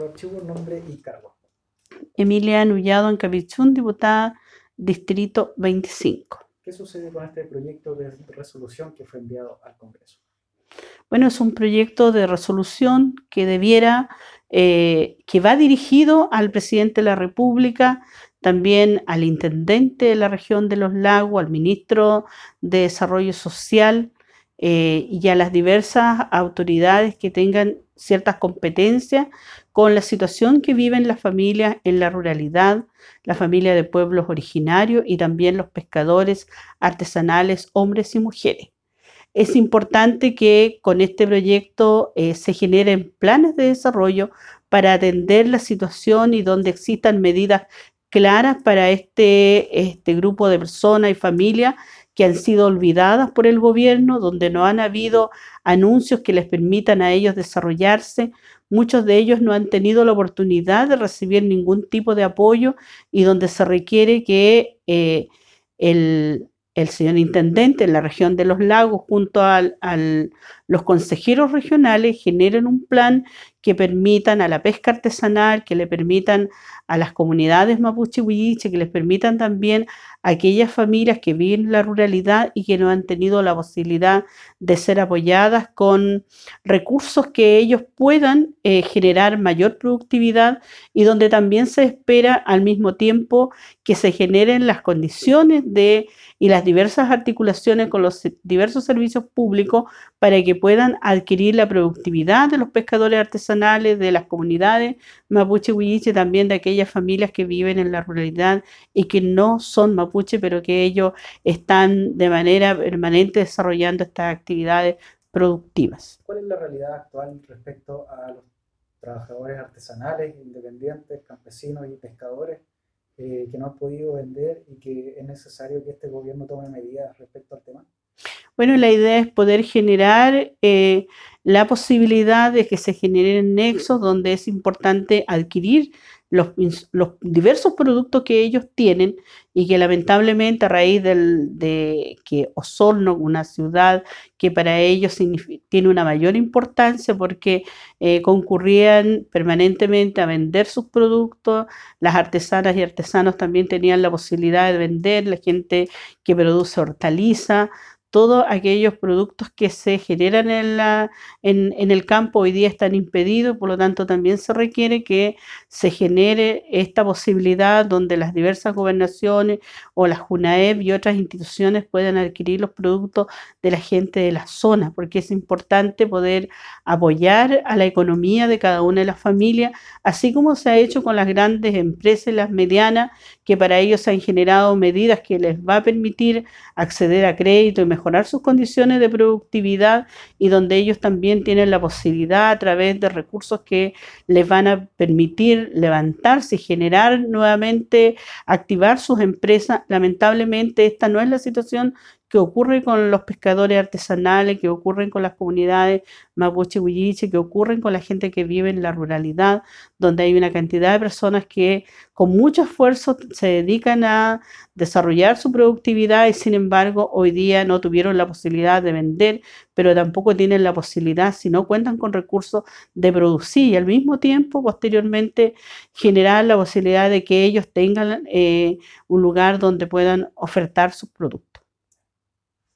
Su archivo, nombre y cargo. Emilia Nullado Encapichún, diputada Distrito 25. ¿Qué sucede con este proyecto de resolución que fue enviado al Congreso? Bueno, es un proyecto de resolución que debiera, eh, que va dirigido al presidente de la República, también al intendente de la región de los lagos, al ministro de Desarrollo Social eh, y a las diversas autoridades que tengan ciertas competencias con la situación que viven las familias en la ruralidad, la familia de pueblos originarios y también los pescadores artesanales, hombres y mujeres. Es importante que con este proyecto eh, se generen planes de desarrollo para atender la situación y donde existan medidas claras para este, este grupo de personas y familias que han sido olvidadas por el gobierno, donde no han habido anuncios que les permitan a ellos desarrollarse. Muchos de ellos no han tenido la oportunidad de recibir ningún tipo de apoyo y donde se requiere que eh, el, el señor intendente en la región de los lagos junto a los consejeros regionales generen un plan que permitan a la pesca artesanal, que le permitan a las comunidades mapuche huilliche, que les permitan también a aquellas familias que viven en la ruralidad y que no han tenido la posibilidad de ser apoyadas con recursos que ellos puedan eh, generar mayor productividad y donde también se espera al mismo tiempo que se generen las condiciones de y las diversas articulaciones con los diversos servicios públicos para que puedan adquirir la productividad de los pescadores artesanales, de las comunidades mapuche huilliche, también de aquellas familias que viven en la ruralidad y que no son mapuche, pero que ellos están de manera permanente desarrollando estas actividades productivas. ¿Cuál es la realidad actual respecto a los trabajadores artesanales, independientes, campesinos y pescadores eh, que no han podido vender y que es necesario que este gobierno tome medidas respecto al tema? Bueno, la idea es poder generar eh, la posibilidad de que se generen nexos donde es importante adquirir los, diversos productos que ellos tienen y que lamentablemente a raíz de que Osorno, una ciudad que para ellos tiene una mayor importancia porque eh, concurrían permanentemente a vender sus productos, las artesanas y artesanos también tenían la posibilidad de vender, la gente que produce hortaliza, todos aquellos productos que se generan en, la, en, el campo hoy día están impedidos, por lo tanto también se requiere que se genere esta posibilidad donde las diversas gobernaciones o las JUNAEP y otras instituciones puedan adquirir los productos de la gente de la zona, porque es importante poder apoyar a la economía de cada una de las familias, así como se ha hecho con las grandes empresas y las medianas, que para ellos se han generado medidas que les va a permitir acceder a crédito y mejorar sus condiciones de productividad y donde ellos también tienen la posibilidad a través de recursos que les van a permitir levantarse y generar nuevamente, activar sus empresas. Lamentablemente esta no es la situación que ocurre con los pescadores artesanales, que ocurren con las comunidades mapuche huilliche, que ocurren con la gente que vive en la ruralidad, donde hay una cantidad de personas que con mucho esfuerzo se dedican a desarrollar su productividad y sin embargo hoy día no tuvieron la posibilidad de vender, pero tampoco tienen la posibilidad, si no cuentan con recursos, de producir y al mismo tiempo posteriormente generar la posibilidad de que ellos tengan eh, un lugar donde puedan ofertar sus productos.